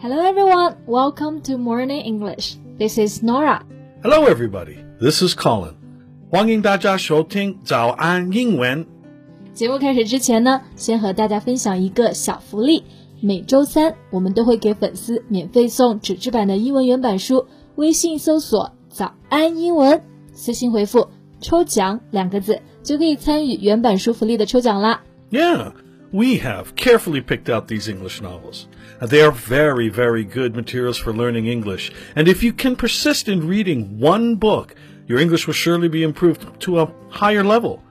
Hello everyone, welcome to Morning English. This is Nora. Hello, everybody. This is Colin. 欢迎大家收听早安英文。节目开始之前呢，先和大家分享一个小福利。每周三我们都会给粉丝免费送纸质版的英文原版书，微信搜索“早安英文”，私信回复“抽奖”两个字， 就可以参与原版书福利的抽奖啦。 Yeah, we have carefully picked out these English novels. They are very, very good materials for learning English. And if you can persist in reading one book, your English will surely be improved to a higher level.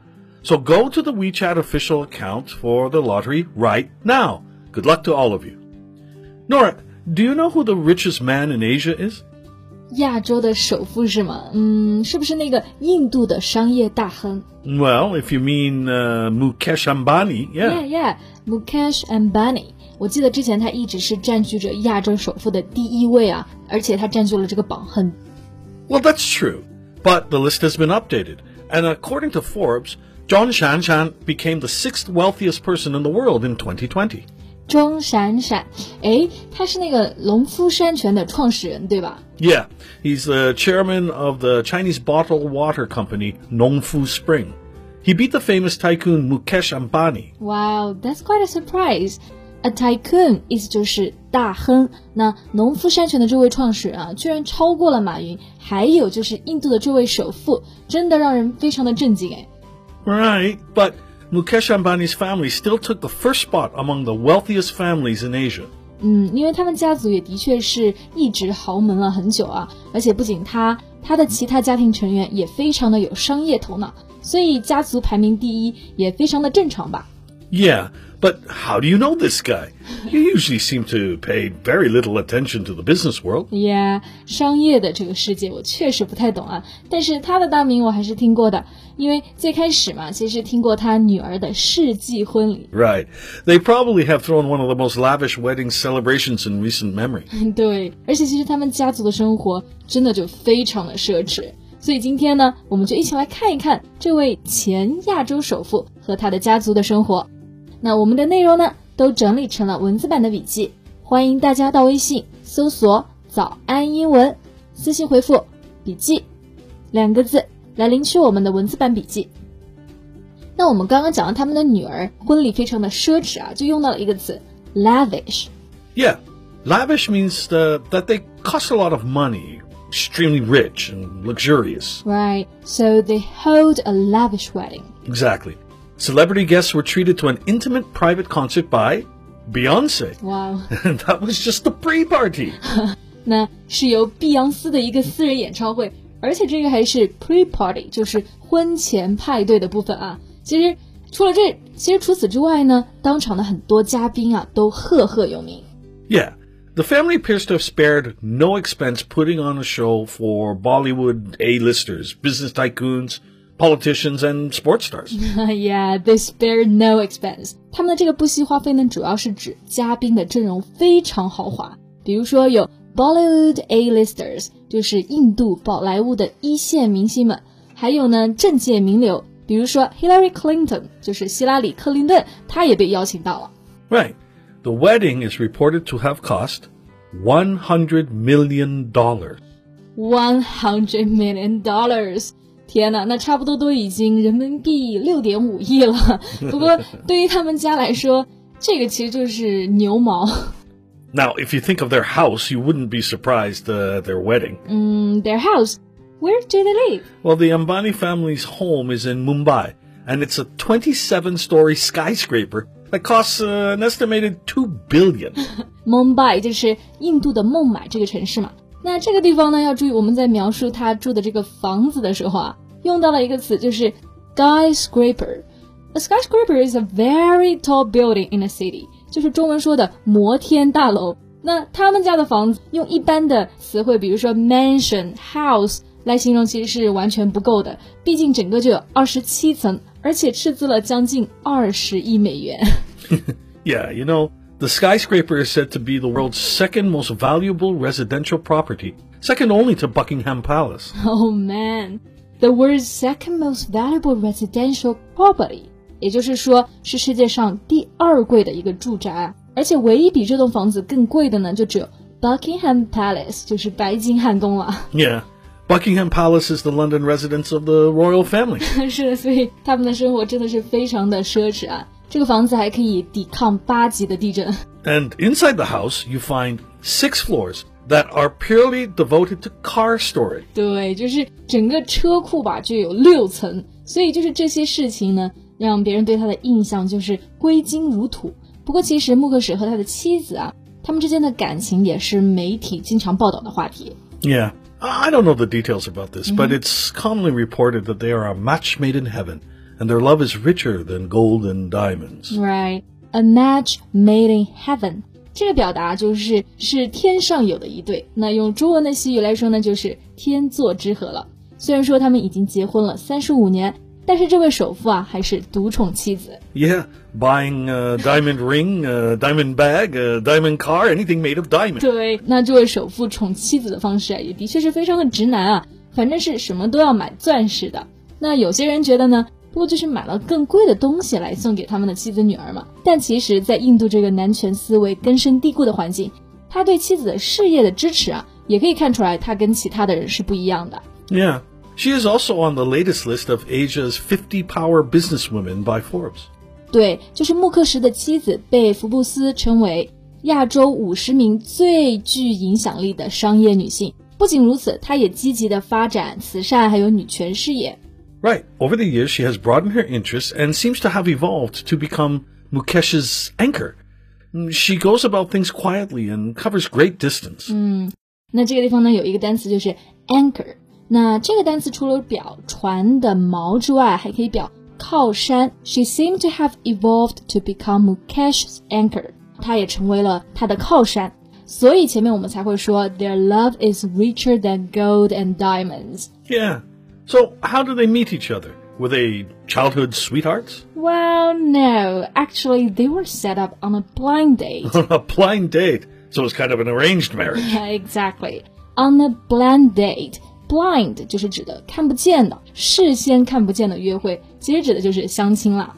So go to the WeChat official account for the lottery right now. Good luck to all of you. Nora, do you know who the richest man in Asia is? 亚洲的首富是吗？嗯，是不是那个印度的商业大亨？Well, if you mean、uh, Mukesh Ambani, yeah, yeah, yeah, Mukesh Ambani. 我记得之前他一直是占据着亚洲首富的第一位啊，而且他占据了这个榜很。Well, that's true, but the list has been updated, and according to Forbes, Zhong Shanshan became the sixth wealthiest person in the world in 2020. 钟闪闪。诶，他是那个农夫山泉的创始人对吧？ Yeah, he's the chairman of the Chinese bottled water company Nongfu Spring. He beat the famous tycoon Mukesh Ambani. Wow, that's quite a surprise. A tycoon 意思就是大亨。那农夫山泉的这位创始人啊，居然超过了马云，还有就是印度的这位首富，真的让人非常的震惊诶。 Right, but Mukesh Ambani's family still took the first spot among the wealthiest families in Asia. 嗯，因为他们家族也的确是一直豪门了很久啊，而且不仅他，他的其他家庭成员也非常的有商业头脑，所以家族排名第一也非常的正常吧。Yeah, but how do you know this guy? You usually seem to pay very little attention to the business world. Yeah，商业的这个世界我确实不太懂啊，但是他的大名我还是听过的，因为最开始嘛，其实听过他女儿的世纪婚礼。 Right. They probably have thrown one of the most lavish wedding celebrations in recent memory. 对，而且其实他们家族的生活真的就非常的奢侈，所以今天呢，我们就一起来看一看这位前亚洲首富和他的家族的生活。 那我们的内容呢，都整理成了文字版的笔记，欢迎大家到微信搜索“早安英文”，私信回复“笔记”两个字来领取我们的文字版笔记。那我们刚刚讲到他们的女儿婚礼非常的奢侈啊，就用到了一个词 lavish。 Yeah. Lavish means uh, that they cost a lot of money, extremely rich and luxurious. Right. So they hold a lavish wedding. Exactly. Celebrity guests were treated to an intimate private concert by Beyonce. Wow. And that was just the pre party. 那是由碧昂斯的一个私人演唱会，而且这个还是 pre-party，就是婚前派对的部分啊。其实除了这，其实除此之外呢，当场的很多嘉宾啊都赫赫有名。 Yeah. The family appears to have spared no expense putting on a show for Bollywood A-listers, business tycoons, politicians, and sports stars. yeah, they spare no expense。他们的这个不惜花费呢，主要是指嘉宾的阵容非常豪华，比如说有 Bollywood A-listers，就是印度宝莱坞的一线明星们，还有呢政界名流，比如说 Hillary Clinton，就是希拉里·克林顿，她也被邀请到了。 Right. The wedding is reported to have cost $100 million. One hundred million dollars， 天呐，那差不多都已经人民币六点五亿了。不过对于他们家来说，这个其实就是牛毛。 Now, if you think of their house, you wouldn't be surprised uh, at their wedding. 嗯，their house, where do they live? Well, the Ambani family's home is in Mumbai, and it's a 27-story skyscraper that costs uh, an estimated $2 billion. Mumbai 就是印度的孟买这个城市嘛。 那这个地方呢，要注意我们在描述他住的这个房子的时候啊，用到了一个词，就是 skyscraper。A skyscraper is a very tall building in a city，就是中文说的摩天大楼。那他们家的房子用一般的词汇，比如说 mansion、house 来形容，其实是完全不够的。毕竟整个就有二十七层，而且斥资了将近二十亿美元。Yeah, you know, the skyscraper is said to be the world's second most valuable residential property, second only to Buckingham Palace. Oh man, the world's second most valuable residential property. 也就是说是世界上第二贵的一个住宅啊。而且唯一比这栋房子更贵的呢，就只有 Buckingham Palace，就是白金汉宫了。Yeah. Buckingham Palace is the London residence of the royal family. 是的，所以他们的生活真的是非常的奢侈啊。 这个房子还可以抵抗八级的地震。And inside the house, you find six floors that are purely devoted to car storage. 对，就是整个车库吧，就有六层，所以就是这些事情呢，让别人对他的印象就是挥金如土。不过其实穆克史和他的妻子啊，他们之间的感情也是媒体经常报道的话题。Yeah. I don't know the details about this, but it's commonly reported that they are a match made in heaven, And their love is richer than gold and diamonds. Right, a match made in heaven. 这个表达就是是天上有的一对，那用中文的习语来说呢，就是天作之合了。虽然说他们已经结婚了三十五年，但是这位首富啊，还是独宠妻子。Yeah, buying a diamond ring, a diamond bag, a diamond car, anything made of diamond. 对，那这位首富宠妻子的方式啊，也的确是非常的直男啊，反正是什么都要买钻石的。那有些人觉得呢，不过就是买了更贵的东西来送给他们的妻子女儿嘛。但其实，在印度这个男权思维根深蒂固的环境，他对妻子的事业的支持啊，也可以看出来他跟其他的人是不一样的。Yeah. She is also on the latest list of Asia's 50 power businesswomen by Forbes. 对，就是穆克什的妻子被福布斯称为亚洲五十名最具影响力的商业女性。不仅如此，她也积极的发展慈善还有女权事业。Right. Over the years, she has broadened her interests and seems to have evolved to become Mukesh's anchor. She goes about things quietly and covers great distance. 嗯，那这个地方呢，有一个单词就是 anchor。那这个单词除了表船的锚之外，还可以表靠山。She seemed to have evolved to become Mukesh's anchor。她也成为了他的靠山。所以前面我们才会说，Their love is richer than gold and diamonds。Yeah. So how do they meet each other? Were they childhood sweethearts? Well, no. Actually, they were set up on a blind date. a blind date. So it's kind of an arranged marriage. Yeah, exactly. On a blind date. Blind 就是指的看不见的，事先看不见的约会，其实指的就是相亲啦。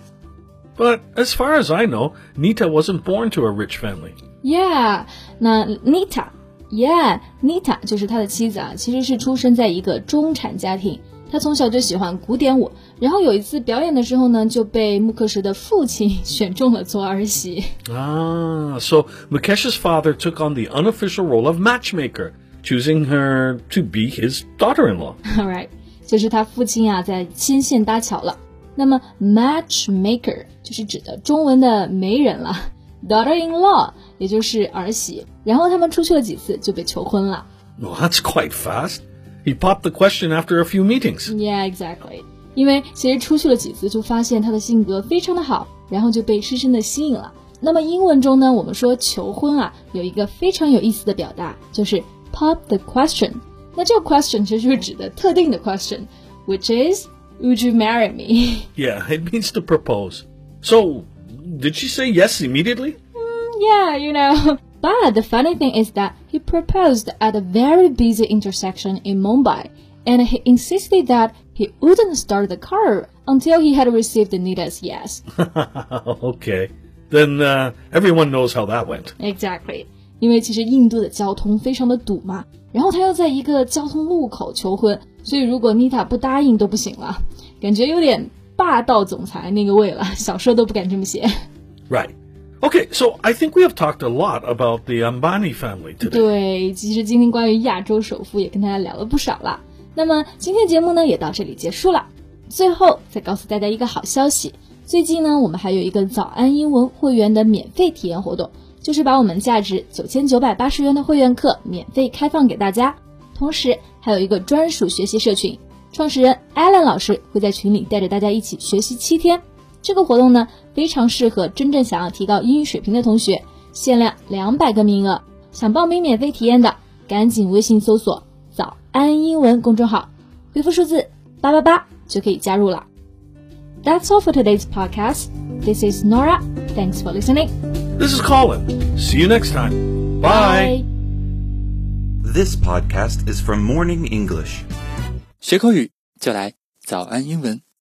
But as far as I know, Nita wasn't born to a rich family. Yeah，那 Nita，Yeah，Nita 就是他的妻子啊，其实是出生在一个中产家庭。 他从小就喜欢古典舞，然后有一次表演的时候呢，就被穆克什的父亲选中了做儿媳。Ah, so Mukesh's father took on the unofficial role of matchmaker choosing her to be his daughter-in-law. All right，就是他父亲啊在牵线搭桥了。那么 matchmaker 就是指的中文的媒人了，daughter-in-law 也就是儿媳。然后他们出去了几次就被求婚了。Well, that's quite fast. He popped the question after a few meetings. Yeah, exactly. 因为其实出去了几次，就发现他的性格非常的好，然后就被深深的吸引了。那么英文中呢，我们说求婚啊，有一个非常有意思的表达，就是 pop the question。那这个 question 其实就是指的特定的 question，which is Would you marry me? Yeah, it means to propose. So, did she say yes immediately? Mm, yeah, you know. But the funny thing is that he proposed at a very busy intersection in Mumbai, and he insisted that he wouldn't start the car until he had received Nita's yes. okay. Then uh, everyone knows how that went. Exactly. 因为其实印度的交通非常的堵嘛，然后他又在一个交通路口求婚，所以如果妮塔不答应都不行了，感觉有点霸道总裁那个味了，小说都不敢这么写。 Right. Okay, so I think we have talked a lot about the Ambani family today. 对，其实今天关于亚洲首富也跟大家聊了不少了。那么今天节目呢也到这里结束了。最后再告诉大家一个好消息，最近呢我们还有一个早安英文会员的免费体验活动，就是把我们价值九千九百八十元的会员课免费开放给大家，同时还有一个专属学习社群，创始人 Alan 老师会在群里带着大家一起学习七天。这个活动呢，非常适合真正想要提高英语水平的同学，限量两百个名额。想报名免费体验的，赶紧微信搜索“早安英文”公众号，回复数字八八八就可以加入了。That's all for today's podcast. This is Nora. Thanks for listening. This is Colin. See you next time. Bye. This podcast is from Morning English. 学口语就来早安英文。